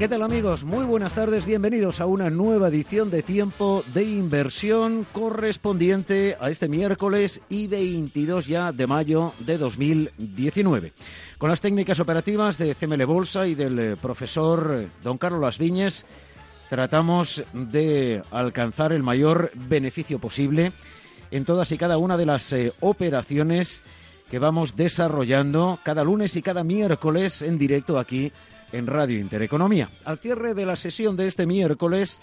¿Qué tal amigos? Muy buenas tardes, bienvenidos a una nueva edición de Tiempo de Inversión correspondiente a este miércoles y 22 ya de mayo de 2019. Con las técnicas operativas de CML Bolsa y del eh, profesor eh, don Carlos Las Viñes, tratamos de alcanzar el mayor beneficio posible en todas y cada una de las eh, operaciones que vamos desarrollando cada lunes y cada miércoles en directo aquí en Radio Intereconomía. Al cierre de la sesión de este miércoles,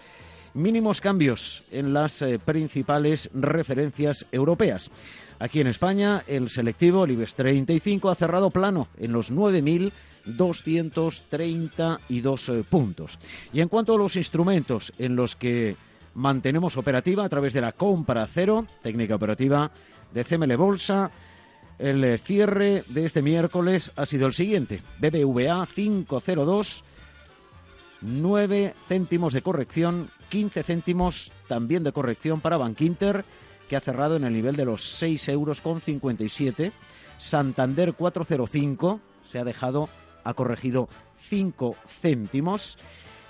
mínimos cambios en las eh, principales referencias europeas. Aquí en España, el selectivo, el IBEX 35, ha cerrado plano en los 9.232 eh, puntos. Y en cuanto a los instrumentos en los que mantenemos operativa a través de la compra cero, técnica operativa de CML Bolsa, el cierre de este miércoles ha sido el siguiente. BBVA 502, 9 céntimos de corrección, 15 céntimos también de corrección para Bankinter, que ha cerrado en el nivel de los 6 euros con 57. Santander 405 se ha dejado, ha corregido 5 céntimos.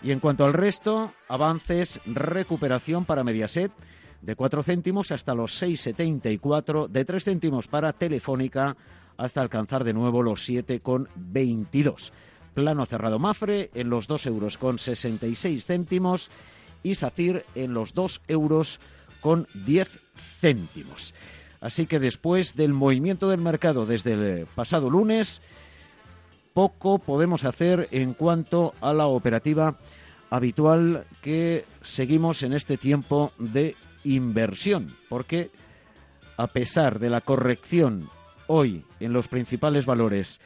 Y en cuanto al resto, avances, recuperación para Mediaset de 4 céntimos hasta los 6,74, de 3 céntimos para Telefónica hasta alcanzar de nuevo los 7,22. Plano cerrado Mafre en los 2 euros con 66 céntimos y SACIR en los 2 euros con 10 céntimos. Así que después del movimiento del mercado desde el pasado lunes, poco podemos hacer en cuanto a la operativa habitual que seguimos en este tiempo de inversión, porque a pesar de la corrección hoy en los principales valores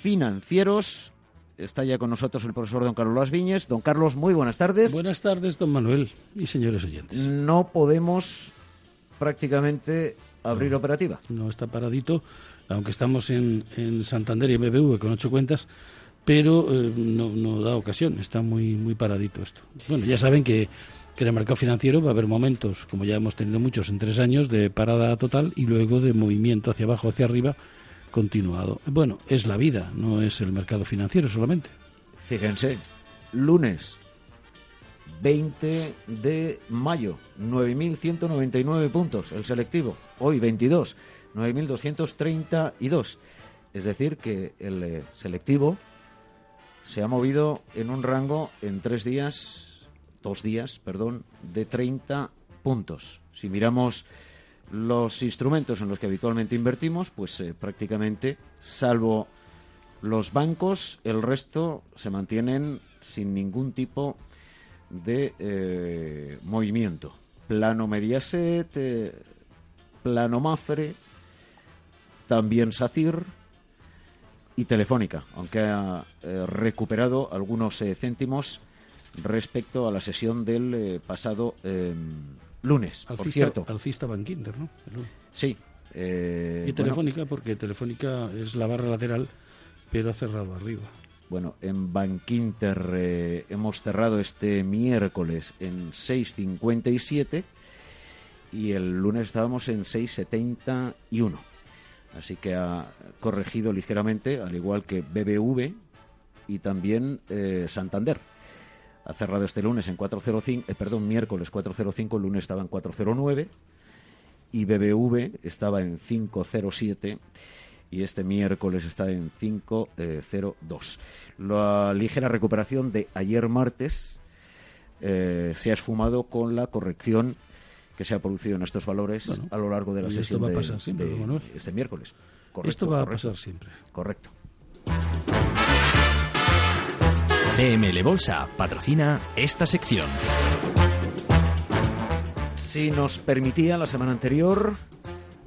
financieros, está ya con nosotros el profesor don Carlos Las Viñes. Don Carlos, muy buenas tardes. Buenas tardes, don Manuel y señores oyentes. No podemos prácticamente abrir no, operativa. No está paradito, aunque estamos en, en Santander y MBV con ocho cuentas, pero eh, no, no da ocasión, está muy, muy paradito esto. Bueno, ya saben que que en el mercado financiero va a haber momentos, como ya hemos tenido muchos en tres años, de parada total y luego de movimiento hacia abajo, hacia arriba, continuado. Bueno, es la vida, no es el mercado financiero solamente. Fíjense, lunes 20 de mayo, 9.199 puntos el selectivo. Hoy 22, 9.232. Es decir, que el eh, selectivo se ha movido en un rango en tres días dos días, perdón, de 30 puntos. Si miramos los instrumentos en los que habitualmente invertimos, pues eh, prácticamente, salvo los bancos, el resto se mantienen sin ningún tipo de eh, movimiento. Plano Mediaset, eh, plano Mafre, también SACIR y Telefónica, aunque ha eh, recuperado algunos céntimos respecto a la sesión del eh, pasado eh, lunes, alcista, por cierto. Alcista Bankinter, ¿no? El... Sí. Eh, y Telefónica, bueno, porque Telefónica es la barra lateral, pero ha cerrado arriba. Bueno, en Bankinter eh, hemos cerrado este miércoles en 6.57 y el lunes estábamos en 6.71. Así que ha corregido ligeramente, al igual que BBV y también eh, Santander ha cerrado este lunes en 405, eh, perdón, miércoles 405, el lunes estaba en 409 y BBV estaba en 507 y este miércoles está en 502. La ligera recuperación de ayer martes eh, se ha esfumado con la corrección que se ha producido en estos valores bueno, a lo largo de la y sesión esto va de, a pasar siempre, de este miércoles. Correcto, esto va correcto. a pasar siempre. Correcto. CML Bolsa patrocina esta sección. Si nos permitía la semana anterior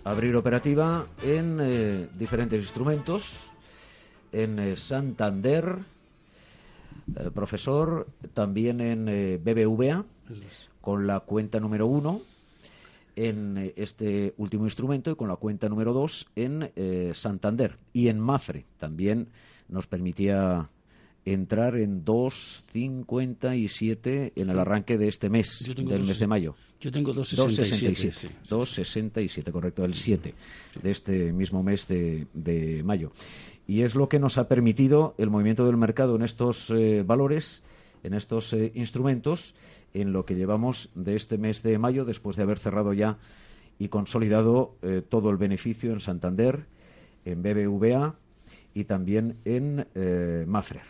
abrir operativa en eh, diferentes instrumentos, en eh, Santander, eh, profesor, también en BBVA, con la cuenta número uno, en eh, este último instrumento y con la cuenta número 2 en eh, Santander y en Mafre. También nos permitía entrar en 2.57 en el arranque de este mes, del mes de mayo. Yo tengo 2.67. 2.67, correcto, el 7 de este mismo mes de, de, mayo. Y es lo que nos ha permitido el movimiento del mercado en estos eh, valores, en estos eh, instrumentos, en lo que llevamos de este mes de mayo, después de haber cerrado ya y consolidado eh, todo el beneficio en Santander, en BBVA, y también en eh, Mafrer.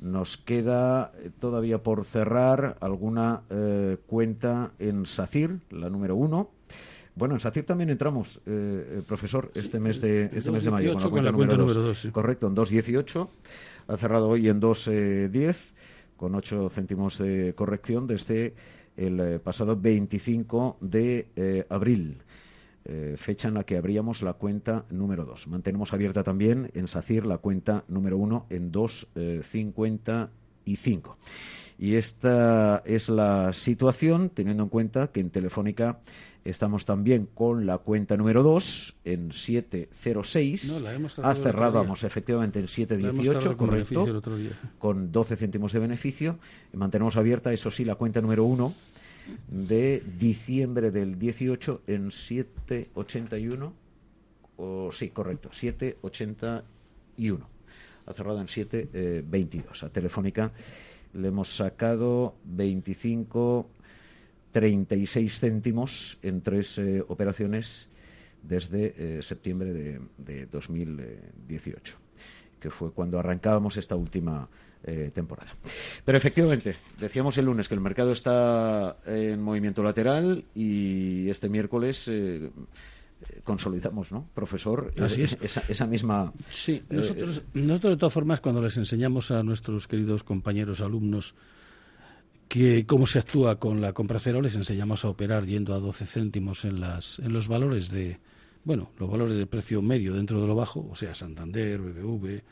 Nos queda eh, todavía por cerrar alguna eh, cuenta en SACIR, la número uno. Bueno, en SACIR también entramos, profesor, este mes de este mes de mayo con la cuenta, número, dos. Correcto, en 2.18. Ha cerrado hoy en 2.10 con 8 céntimos de corrección desde el pasado 25 de abril. Eh, fecha en la que abríamos la cuenta número 2. Mantenemos abierta también en SACIR la cuenta número 1 en 2.55. Eh, y esta es la situación, teniendo en cuenta que en Telefónica estamos también con la cuenta número 2 en 706. No, la hemos ah, cerrábamos efectivamente en 718, correcto, con 12 céntimos de beneficio. mantenemos abierta, eso sí, la cuenta número 1 de diciembre del 18 en 781. O, sí, correcto, 781. Ha cerrado en 722. a Telefónica le hemos sacado 25, 36 céntimos en tres eh, operaciones desde eh, septiembre de, de 2018, que fue cuando arrancábamos esta última eh, temporada. Pero efectivamente, decíamos el lunes que el mercado está en movimiento lateral y este miércoles eh, consolidamos, ¿no, profesor? Así es. Esa, misma. Sí, eh, nosotros, nosotros de todas formas, cuando les enseñamos a nuestros queridos compañeros alumnos que cómo se actúa con la compra cero, les enseñamos a operar yendo a 12 céntimos en, las, en los valores de, bueno, los valores de precio medio dentro de lo bajo, o sea, Santander, BBV,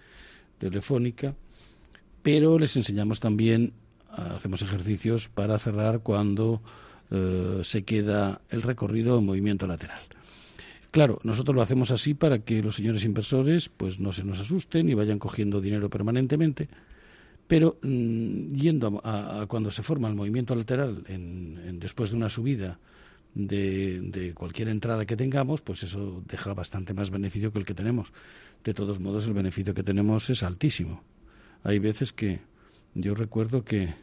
Telefónica pero les enseñamos también, hacemos ejercicios para cerrar cuando eh, se queda el recorrido en movimiento lateral. Claro, nosotros lo hacemos así para que los señores inversores pues no se nos asusten y vayan cogiendo dinero permanentemente, pero mm, yendo a, cuando se forma el movimiento lateral en, después de una subida de, de, cualquier entrada que tengamos, pues eso deja bastante más beneficio que el que tenemos. De todos modos, el beneficio que tenemos es altísimo. Hay veces que yo recuerdo que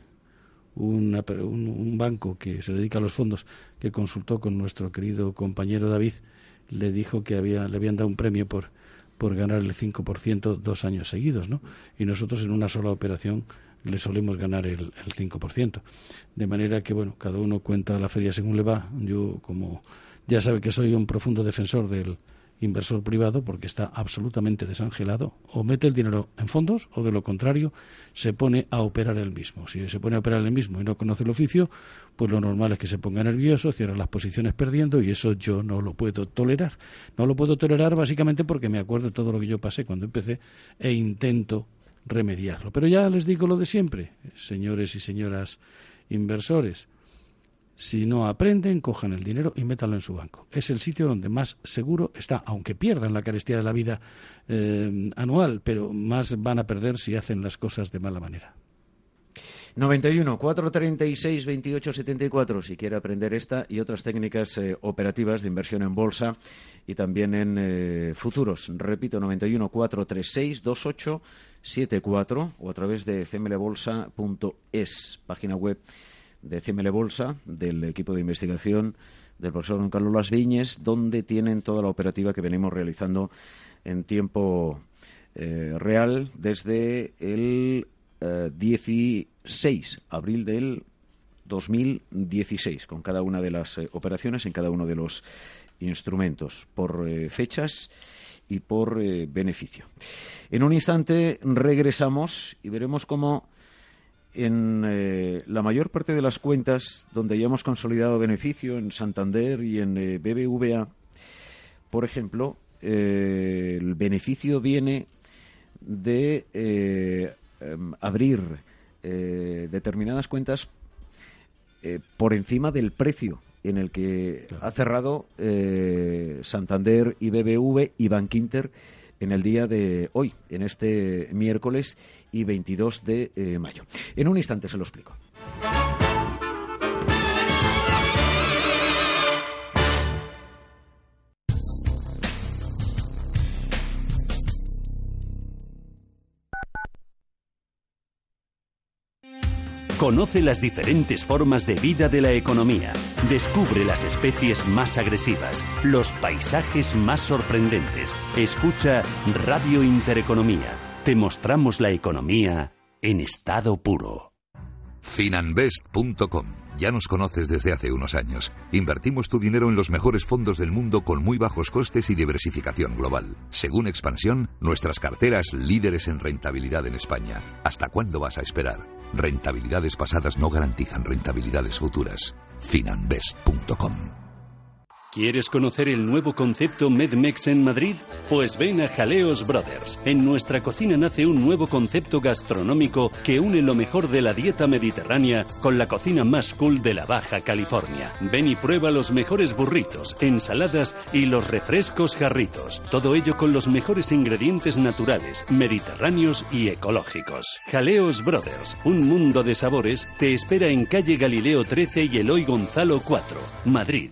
un, banco que se dedica a los fondos, que consultó con nuestro querido compañero David, le dijo que había, le habían dado un premio por, por ganar el 5% dos años seguidos, ¿no? Y nosotros en una sola operación le solemos ganar el, el 5%. De manera que, bueno, cada uno cuenta la feria según le va. Yo, como ya sabe que soy un profundo defensor del, inversor privado porque está absolutamente desangelado o mete el dinero en fondos o de lo contrario se pone a operar el mismo. Si se pone a operar el mismo y no conoce el oficio, pues lo normal es que se ponga nervioso, cierra las posiciones perdiendo y eso yo no lo puedo tolerar. No lo puedo tolerar básicamente porque me acuerdo todo lo que yo pasé cuando empecé e intento remediarlo. Pero ya les digo lo de siempre, señores y señoras inversores si no aprenden, cojan el dinero y métanlo en su banco. Es el sitio donde más seguro está, aunque pierdan la carestía de la vida eh, anual, pero más van a perder si hacen las cosas de mala manera. 91 436 28 74 si quiere aprender esta y otras técnicas eh, operativas de inversión en bolsa y también en eh, futuros. Repito, 91 436 28 74 o a través de cmlbolsa.es, página web de CML Bolsa, del equipo de investigación del profesor Don Carlos Las Viñes, donde tienen toda la operativa que venimos realizando en tiempo eh, real desde el 16 eh, abril del 2016, con cada una de las eh, operaciones en cada uno de los instrumentos, por fechas y por beneficio. En un instante regresamos y veremos cómo en eh, la mayor parte de las cuentas donde ya hemos consolidado beneficio, en Santander y en eh, BBVA, por ejemplo, eh, el beneficio viene de em, abrir determinadas cuentas por encima del precio en el que ha cerrado eh, Santander y BBV y Bankinter en el día de hoy, en este miércoles y 22 de eh, mayo. En un instante se lo explico. Conoce las diferentes formas de vida de la economía. Descubre las especies más agresivas, los paisajes más sorprendentes. Escucha Radio Intereconomía. Te mostramos la economía en estado puro. Finanbest.com. Ya nos conoces desde hace unos años. Invertimos tu dinero en los mejores fondos del mundo con muy bajos costes y diversificación global. Según Expansión, nuestras carteras líderes en rentabilidad en España. ¿Hasta cuándo vas a esperar? Rentabilidades pasadas no garantizan rentabilidades futuras. Finanbest.com. ¿Quieres conocer el nuevo concepto MedMex en Madrid? Pues ven a Jaleos Brothers. En nuestra cocina nace un nuevo concepto gastronómico que une lo mejor de la dieta mediterránea con la cocina más cool de la Baja California. Ven y prueba los mejores burritos, ensaladas y los refrescos jarritos. Todo ello con los mejores ingredientes naturales, mediterráneos y ecológicos. Jaleos Brothers, un mundo de sabores, te espera en calle Galileo 13 y Eloy Gonzalo 4, Madrid.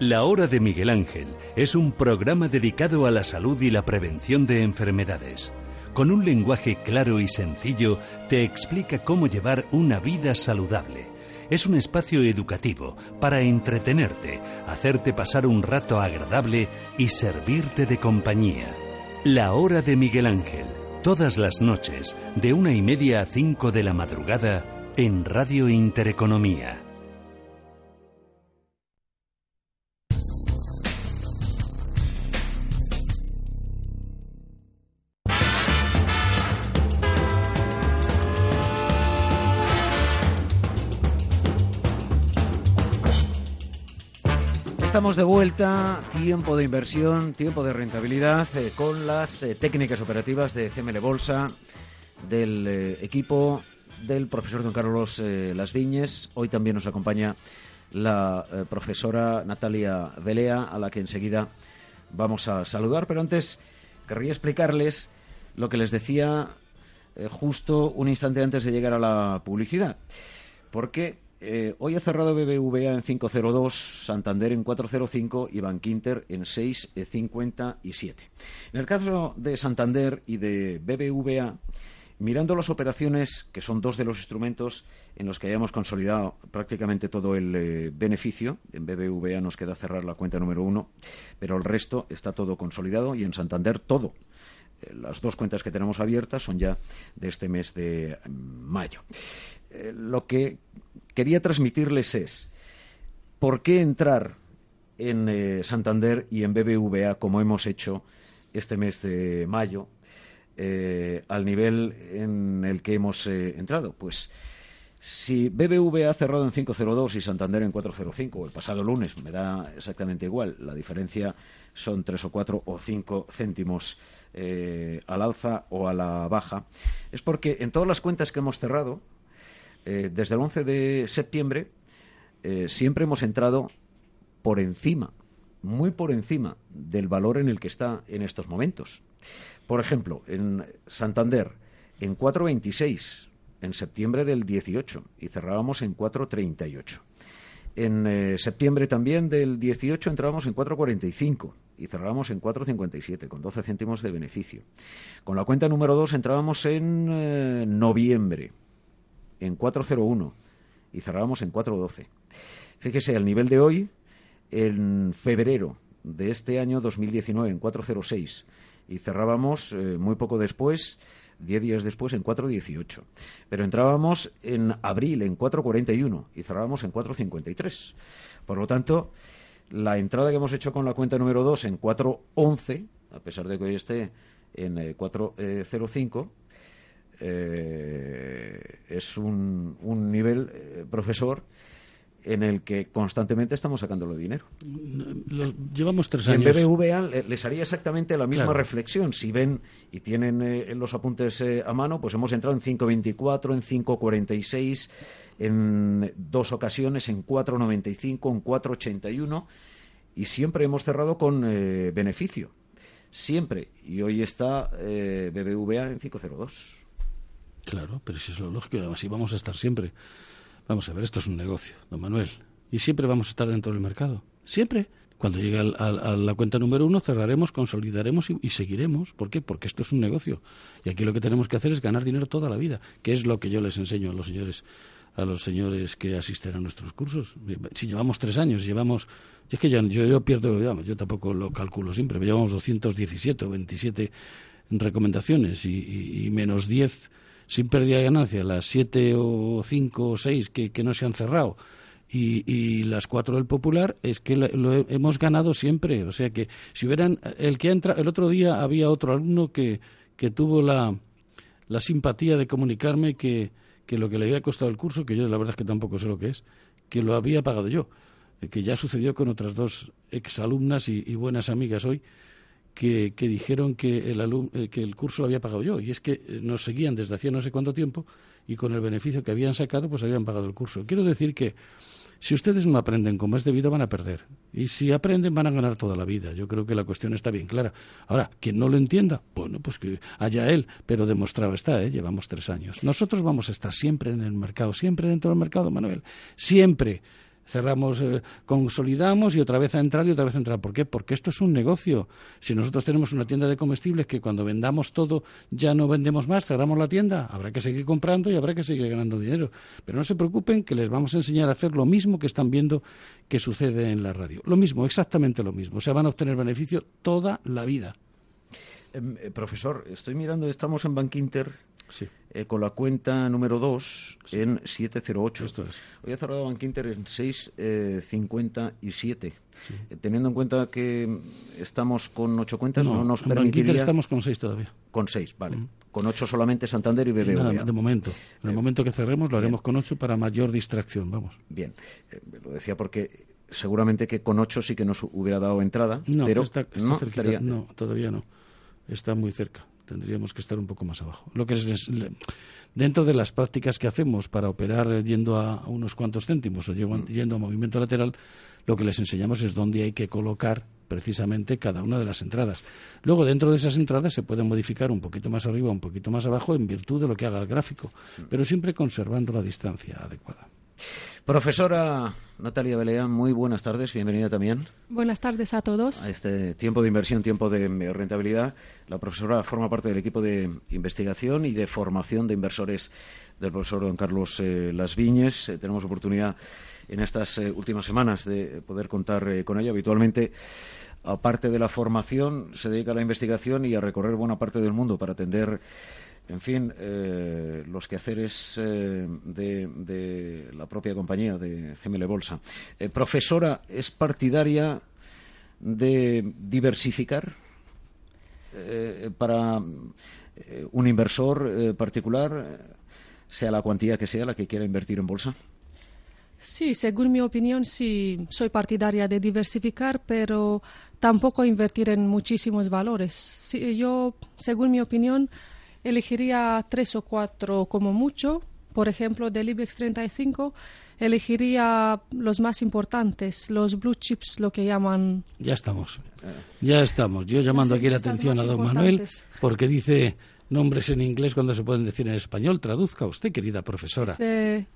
La Hora de Miguel Ángel es un programa dedicado a la salud y la prevención de enfermedades. Con un lenguaje claro y sencillo te explica cómo llevar una vida saludable. Es un espacio educativo para entretenerte, hacerte pasar un rato agradable y servirte de compañía. La Hora de Miguel Ángel, todas las noches, de una y media a cinco de la madrugada, en Radio Intereconomía. Estamos de vuelta, tiempo de inversión, tiempo de rentabilidad eh, con las eh, técnicas operativas de CML Bolsa, del eh, equipo del profesor don Carlos Las Viñes. Hoy también nos acompaña la profesora Natalia Velea, a la que enseguida vamos a saludar. Pero antes querría explicarles lo que les decía justo un instante antes de llegar a la publicidad. Porque eh, hoy ha cerrado BBVA en 5.02, Santander en 4.05 y Bankinter en 6.57. En el caso de Santander y de BBVA, mirando las operaciones, que son dos de los instrumentos en los que hayamos consolidado prácticamente todo el eh, beneficio, en BBVA nos queda cerrar la cuenta número uno, pero el resto está todo consolidado y en Santander todo. Eh, las dos cuentas que tenemos abiertas son ya de este mes de mm, mayo. Eh, lo que quería transmitirles es por qué entrar en eh, Santander y en BBVA como hemos hecho este mes de mayo eh, al nivel en el que hemos entrado. Pues si BBVA ha cerrado en 5.02 y Santander en 4.05, el pasado lunes, me da exactamente igual, la diferencia son tres o cuatro o cinco céntimos al alza o a la baja, es porque en todas las cuentas que hemos cerrado, eh, desde el 11 de septiembre eh, siempre hemos entrado por encima, muy por encima del valor en el que está en estos momentos. Por ejemplo, en Santander, en 4.26 en septiembre del 18 y cerrábamos en 4.38. En eh, septiembre también del 18 entrábamos en 4.45 y cerrábamos en 4.57 con 12 céntimos de beneficio. Con la cuenta número 2 entrábamos en noviembre en 4.01 y cerrábamos en 4.12. Fíjese, al nivel de hoy, en febrero de este año 2019 en 4.06 y cerrábamos eh, muy poco después, 10 días después, en 4.18. Pero entrábamos en abril en 4.41 y cerrábamos en 4.53. Por lo tanto, la entrada que hemos hecho con la cuenta número 2 en 4.11 a pesar de que hoy esté en 405, es un, un nivel, profesor, en el que constantemente estamos sacándolo dinero. llevamos tres años. En BBVA les haría exactamente la misma reflexión. Si ven y tienen eh, los apuntes eh, a mano, pues hemos entrado en 5.24, en 5.46, en dos ocasiones, en 4.95, en 4.81 y siempre hemos cerrado con eh, beneficio. Siempre. Y hoy está BBVA en 5.02. Claro, pero si es lo lógico, así vamos a estar siempre. Vamos a ver, esto es un negocio, don Manuel. Y siempre vamos a estar dentro del mercado. Siempre. Cuando llegue a la cuenta número uno, cerraremos, consolidaremos y, seguiremos. ¿Por qué? Porque esto es un negocio. Y aquí lo que tenemos que hacer es ganar dinero toda la vida, que es lo que yo les enseño a los señores a los señores que asisten a nuestros cursos. Si llevamos tres años, llevamos... es que yo, yo, pierdo, yo tampoco lo calculo siempre, llevamos 217 o 27 recomendaciones y, y menos 10 sin pérdida de ganancia, las siete o cinco o seis que, no se han cerrado y, las cuatro del Popular, es que lo, hemos ganado siempre. O sea que si hubieran. El que entra, el otro día había otro alumno que, que tuvo la, la simpatía de comunicarme que, que lo que le había costado el curso, que yo la verdad es que tampoco sé lo que es, que lo había pagado yo. Que ya sucedió con otras dos exalumnas y, y buenas amigas hoy, que, dijeron que el, eh, que el curso lo había pagado yo. Y es que eh, nos seguían desde hacía no sé cuánto tiempo y con el beneficio que habían sacado, pues habían pagado el curso. Quiero decir que si ustedes no aprenden como es debido, van a perder. Y si aprenden, van a ganar toda la vida. Yo creo que la cuestión está bien clara. Ahora, quien no lo entienda, bueno, pues que haya él, pero demostrado está, ¿eh? llevamos tres años. Nosotros vamos a estar siempre en el mercado, siempre dentro del mercado, Manuel. Siempre cerramos, eh, consolidamos y otra vez a entrar y otra vez a entrar. ¿Por qué? Porque esto es un negocio. Si nosotros tenemos una tienda de comestibles que cuando vendamos todo ya no vendemos más, cerramos la tienda, habrá que seguir comprando y habrá que seguir ganando dinero. Pero no se preocupen que les vamos a enseñar a hacer lo mismo que están viendo que sucede en la radio. Lo mismo, exactamente lo mismo. O sea, van a obtener beneficio toda la vida. Em, eh, profesor, estoy mirando, estamos en Bank eh, con la cuenta número 2 en 708. Esto es. Hoy ha cerrado Bank Inter en 657. Eh, eh, teniendo en cuenta que estamos con ocho cuentas, no, nos permitiría... estamos con seis todavía. Con seis, vale. Con ocho solamente Santander y BBVA. de momento. En el momento que cerremos lo haremos con ocho para mayor distracción, vamos. Bien. lo decía porque seguramente que con ocho sí que nos hubiera dado entrada, no, pero está, no, no, todavía no. Está muy cerca tendríamos que estar un poco más abajo. Lo que es, dentro de las prácticas que hacemos para operar yendo a, unos cuantos céntimos o yendo a movimiento lateral, lo que les enseñamos es dónde hay que colocar precisamente cada una de las entradas. Luego, dentro de esas entradas se pueden modificar un poquito más arriba, un poquito más abajo, en virtud de lo que haga el gráfico, pero siempre conservando la distancia adecuada. Profesora Natalia Beleán, muy buenas tardes, bienvenida también. Buenas tardes a todos. A este tiempo de inversión, tiempo de rentabilidad. La profesora forma parte del equipo de investigación y de formación de inversores del profesor don Carlos eh, Las Viñes. Eh, tenemos oportunidad en estas eh, últimas semanas de poder contar con ella. Habitualmente, aparte de la formación, se dedica a la investigación y a recorrer buena parte del mundo para atender en fin, eh, los quehaceres eh, de, la propia compañía de CML Bolsa. Eh, profesora, ¿es partidaria de diversificar para un inversor particular, sea la cuantía que sea la que quiera invertir en bolsa? Sí, según mi opinión, sí, soy partidaria de diversificar, pero tampoco invertir en muchísimos valores. yo, según mi opinión, elegiría tres o cuatro como mucho. Por ejemplo, del IBEX 35 elegiría los más importantes, los blue chips, lo que llaman. Ya estamos, ya estamos. Yo llamando aquí la atención a don Manuel porque dice nombres en inglés cuando se pueden decir en español. Traduzca usted, querida profesora. Es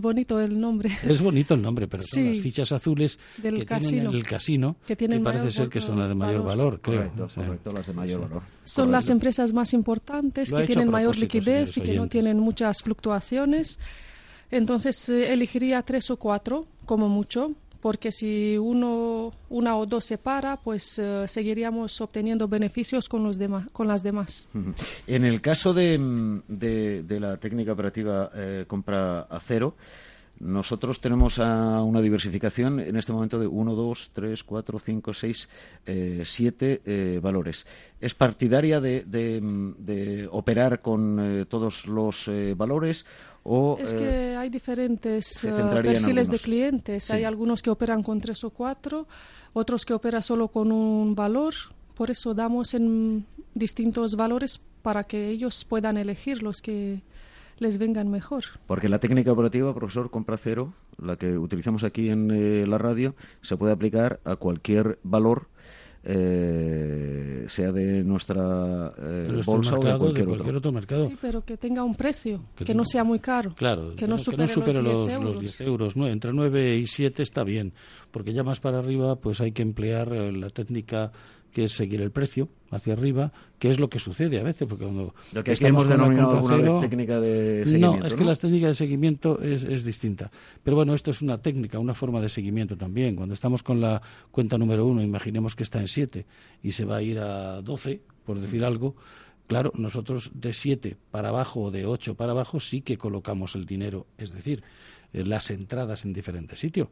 bonito el nombre. Es bonito el nombre, pero son las fichas azules que tienen en el casino, que, parece ser que son las de mayor valor, creo. Correcto, las de mayor valor. Son las empresas más importantes, que tienen mayor liquidez y que no tienen muchas fluctuaciones. Entonces, eh, elegiría tres o cuatro, como mucho, porque si uno, una o dos se para, pues eh, seguiríamos obteniendo beneficios con, los demás, con las demás. En el caso de, de, la técnica operativa eh, compra a cero, nosotros tenemos una diversificación en este momento de 1, 2, 3, 4, 5, 6, 7 valores. ¿Es partidaria de, operar con eh, todos los eh, valores? O, es que hay diferentes perfiles de clientes. Hay algunos que operan con tres o cuatro, otros que operan solo con un valor. Por eso damos en distintos valores para que ellos puedan elegir los que les vengan mejor. Porque la técnica operativa, profesor, compra cero, la que utilizamos aquí en eh, la radio, se puede aplicar a cualquier valor. Eh, sea de nuestra eh, bolsa o de cualquier, otro. mercado. Sí, pero que tenga un precio, que, no sea muy caro. Claro, que no supere, los, 10 los, 10 euros. ¿no? Entre 9 y 7 está bien, porque ya más para arriba pues hay que emplear la técnica que es seguir el precio hacia arriba, que es lo que sucede a veces, porque cuando lo que hemos denominado alguna técnica de seguimiento. No, es que la técnica de seguimiento es, es, distinta. Pero bueno, esto es una técnica, una forma de seguimiento también. Cuando estamos con la cuenta número uno, imaginemos que está en siete y se va a ir a doce, por decir algo, Claro, nosotros de siete para abajo o de ocho para abajo sí que colocamos el dinero, es decir, las entradas en diferentes sitios.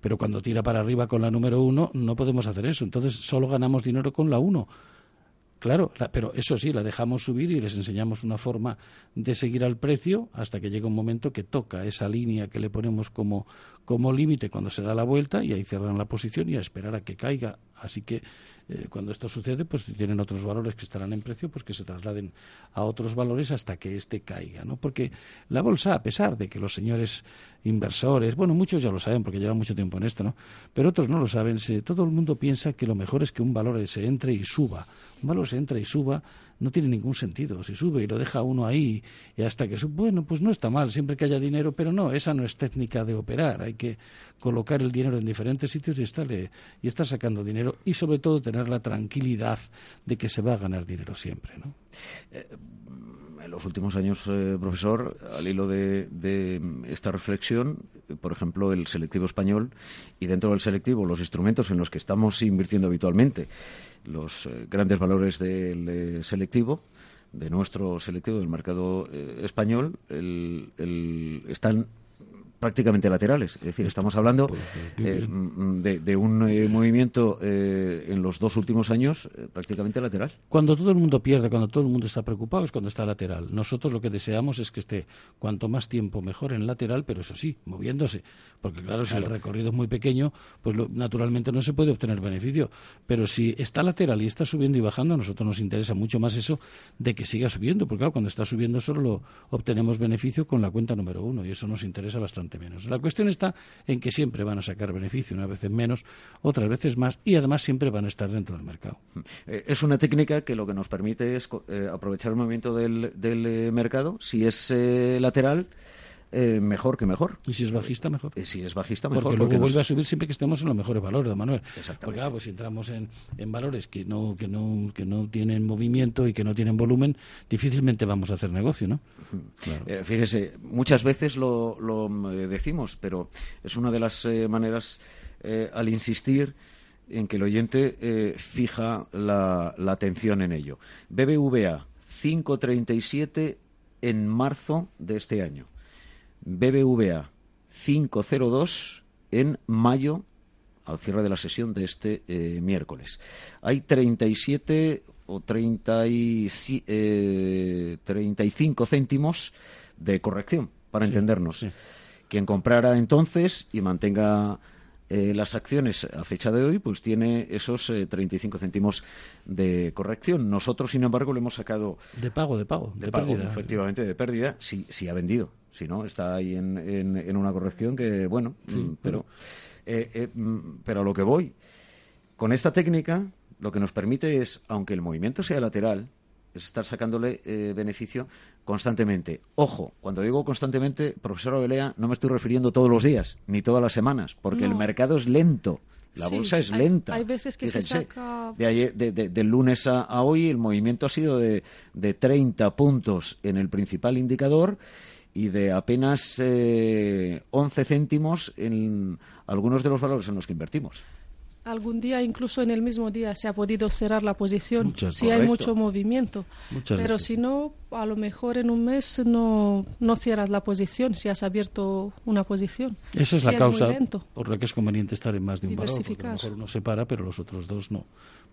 Pero cuando tira para arriba con la número uno, no podemos hacer eso. Entonces solo ganamos dinero con la uno. Claro, pero eso sí, la dejamos subir y les enseñamos una forma de seguir al precio hasta que llega un momento que toca esa línea que le ponemos como, como límite cuando se da la vuelta y ahí cerran la posición y a esperar a que caiga. Así que eh, cuando esto sucede, pues si tienen otros valores que estarán en precio, pues que se trasladen a otros valores hasta que éste caiga, ¿no? Porque la bolsa, a pesar de que los señores inversores, bueno, muchos ya lo saben porque llevan mucho tiempo en esto, ¿no? Pero otros no lo saben, todo el mundo piensa que lo mejor es que un valor se entre y suba. Un valor se entra y suba no tiene ningún sentido. Si sube y lo deja uno ahí y hasta que sube, bueno, pues no está mal, siempre que haya dinero, pero no, esa no es técnica de operar. Hay que colocar el dinero en diferentes sitios y estarle, y estar sacando dinero y sobre todo tener la tranquilidad de que se va a ganar dinero siempre, ¿no? Eh, en los últimos años, eh, profesor, al hilo de, esta reflexión, por ejemplo, el selectivo español y dentro del selectivo los instrumentos en los que estamos invirtiendo habitualmente, los eh, grandes valores del eh, selectivo, de nuestro selectivo del mercado español, están prácticamente laterales. Es decir, estamos hablando eh, mm, de, un eh, movimiento eh, en los dos últimos años prácticamente lateral. Cuando todo el mundo pierde, cuando todo el mundo está preocupado, es cuando está lateral. Nosotros lo que deseamos es que esté cuanto más tiempo mejor en lateral, pero eso sí, moviéndose. Porque claro, si el recorrido es muy pequeño, pues naturalmente no se puede obtener beneficio. Pero si está lateral y está subiendo y bajando, a nosotros nos interesa mucho más eso de que siga subiendo. Porque claro, cuando está subiendo solo lo obtenemos beneficio con la cuenta número uno y eso nos interesa bastante menos. La cuestión está en que siempre van a sacar beneficio, una vez menos, otras veces más, y además siempre van a estar dentro del mercado. Eh, es una técnica que lo que nos permite es eh, aprovechar el movimiento del, eh, mercado. Si es lateral, eh, mejor que mejor. Y si es bajista, mejor. Y si es bajista, mejor. Porque, luego vuelve a subir siempre que estemos en los mejores valores, don Manuel. Porque ah, pues si entramos en, en valores que no, que, no, que no tienen movimiento y que no tienen volumen, difícilmente vamos a hacer negocio, ¿no? Eh, fíjese, muchas veces lo, lo, eh, decimos, pero es una de las maneras al insistir en que el oyente fija la, la atención en ello. BBVA 537 en marzo de este año. BBVA 502 en mayo al cierre de la sesión de este eh, miércoles. Hay 37 o 30 y, 35 eh, céntimos de corrección, para entendernos. Quien comprara entonces y mantenga eh, las acciones a fecha de hoy, pues tiene esos 35 céntimos de corrección. Nosotros, sin embargo, le hemos sacado... De pago, de pago. De, pago, efectivamente, de pérdida, si, si ha vendido. Si no, está ahí en, en, una corrección que, bueno, mm, pero, eh, eh, mm, pero a lo que voy, con esta técnica lo que nos permite es, aunque el movimiento sea lateral, es estar sacándole eh, beneficio constantemente. Ojo, cuando digo constantemente, profesor Ovelea, no me estoy refiriendo todos los días, ni todas las semanas, porque el mercado es lento. La bolsa es lenta. Hay veces que se saca... De, del lunes a, a, hoy el movimiento ha sido de, de 30 puntos en el principal indicador y de apenas eh, 11 céntimos en algunos de los valores en los que invertimos. Algún día, incluso en el mismo día, se ha podido cerrar la posición si hay mucho movimiento. Pero si no, a lo mejor en un mes no, no cierras la posición si has abierto una posición. Esa es Si la causa por la que es conveniente estar en más de un valor, porque a lo mejor uno se para, pero los otros dos no.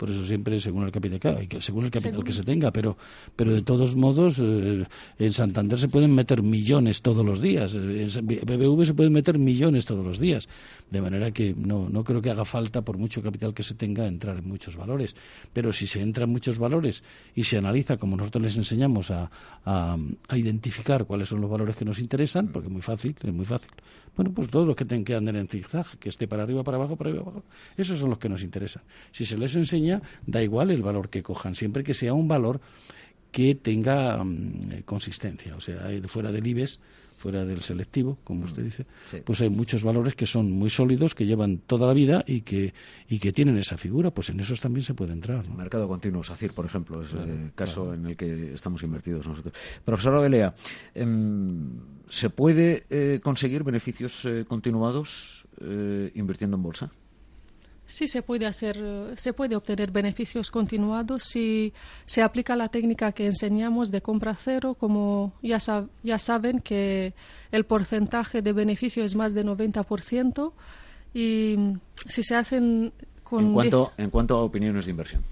Por eso siempre según el capital, claro, hay que- según el capital Según- que se tenga, pero, pero de todos modos eh, en Santander se pueden meter millones todos los días, eh, en BBV se pueden meter millones todos los días, de manera que no, no creo que haga falta, por mucho capital que se tenga, entrar en muchos valores. Pero si se entra en muchos valores y se analiza, como nosotros les enseñamos, a, a- a identificar cuáles son los valores que nos interesan, porque es muy fácil, es muy fácil. Bueno, pues todos los que tengan que andar en zigzag, que esté para arriba, para abajo, para arriba, para abajo. Esos son los que nos interesan. Si se les enseña, da igual el valor que cojan, siempre que sea un valor que tenga mm, eh, consistencia. O sea, fuera del IBEX, fuera del selectivo, como usted dice, Sí. pues hay muchos valores que son muy sólidos, que llevan toda la vida y que, y que tienen esa figura. Pues en esos también se puede entrar. ¿no? Mercado continuo, SACIR, por ejemplo, es Claro, el caso claro. en el que estamos invertidos nosotros. Profesora Belea, em, ¿se puede eh, conseguir beneficios eh, continuados eh, invirtiendo en bolsa? Sí, se puede hacer, se puede obtener beneficios continuados si se aplica la técnica que enseñamos de compra cero, como ya, sab- ya saben que el porcentaje de beneficio es más de 90% y si se hacen con En cuanto, en cuanto a opiniones de inversión.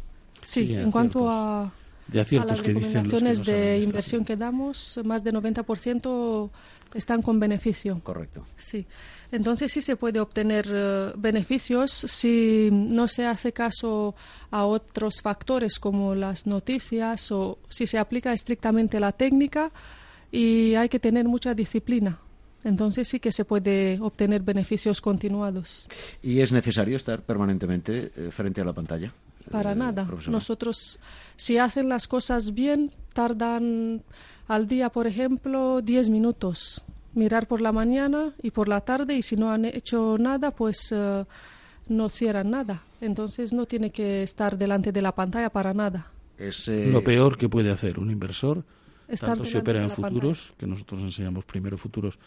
sí, Sí, en cuanto a De a aciertos las que dicen los de inversión que damos, más de 90% están con beneficio. Correcto. Sí, entonces sí se puede obtener eh, beneficios si no se hace caso a otros factores como las noticias o si se aplica estrictamente la técnica y hay que tener mucha disciplina. Entonces sí que se puede obtener beneficios continuados. ¿Y es necesario estar permanentemente eh, frente a la pantalla? Para Eh, nada. profesora? Nosotros, si hacen las cosas bien, tardan al día, por ejemplo, 10 minutos. Mirar por la mañana y por la tarde, y si no han hecho nada, pues eh, no cierran nada. Entonces no tiene que estar delante de la pantalla para nada. Es, eh, Lo peor que puede hacer un inversor, Estar tanto si opera en futuros, que nosotros enseñamos primero futuros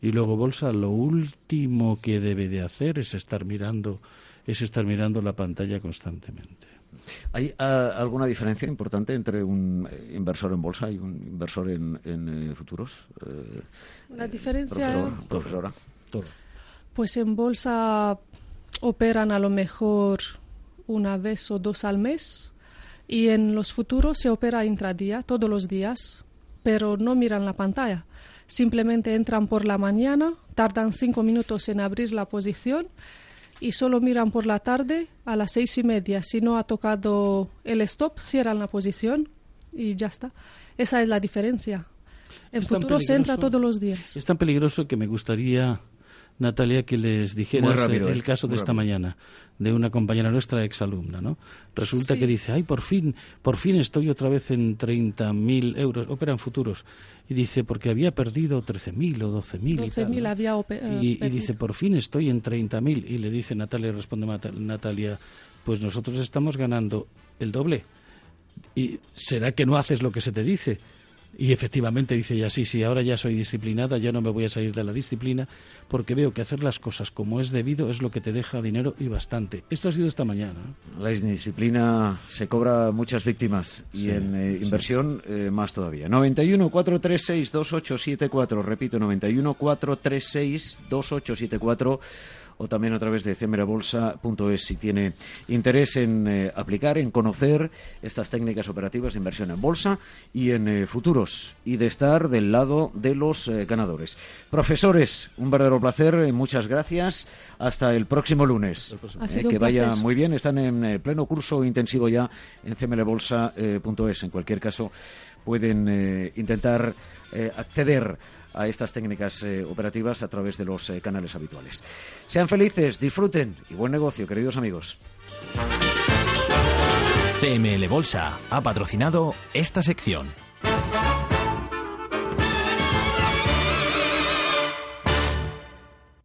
y luego bolsa, lo último que debe de hacer es estar mirando, es estar mirando la pantalla constantemente. ¿Hay ah, alguna diferencia importante entre un eh, inversor en bolsa y un inversor en, en, eh, futuros? Eh, La diferencia, profesor- profesora. Todo. pues en bolsa operan a lo mejor una vez o dos al mes y en los futuros se opera intradía todos los días, pero no miran la pantalla. Simplemente entran por la mañana, tardan cinco minutos en abrir la posición y solo miran por la tarde a las seis y media. Si no ha tocado el stop, cierran la posición y ya está. Esa es la diferencia. En Es futuros se entra todos los días. Es tan peligroso que me gustaría, Natalia, que les dijeras rápido, el eh, caso de esta rápido. mañana de una compañera nuestra, exalumna, ¿no? Resulta Sí. que dice, ay, por fin, por fin estoy otra vez en 30.000 euros, opera en futuros. Y dice, porque había perdido 13.000 o 12.000 y tal. 12.000 ¿no? había eh, y, y dice, por fin estoy en 30.000. Y le dice Natalia, responde Natalia, pues nosotros estamos ganando el doble. ¿Y será que no haces lo que se te dice? Y efectivamente dice ella, sí, sí, ahora ya soy disciplinada, ya no me voy a salir de la disciplina, porque veo que hacer las cosas como es debido es lo que te deja dinero y bastante. Esto ha sido esta mañana. ¿no? La indisciplina se cobra muchas víctimas y Sí, en eh, sí. inversión eh, más todavía. 91 436 2874, repito, 91 436 2874 o también a través de cemerabolsa.es si tiene interés en eh, aplicar, en conocer estas técnicas operativas de inversión en bolsa y en eh, futuros y de estar del lado de los eh, ganadores. Profesores, un verdadero placer, eh, muchas gracias. Hasta el próximo lunes. Eh, que vaya placer. muy bien, están en eh, pleno curso intensivo ya en cmlbolsa.es. En cualquier caso, pueden eh, intentar eh, acceder a estas técnicas eh, operativas a través de los eh, canales habituales. Sean felices, disfruten y buen negocio, queridos amigos. CML Bolsa ha patrocinado esta sección.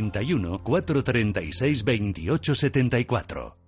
91 436 28 74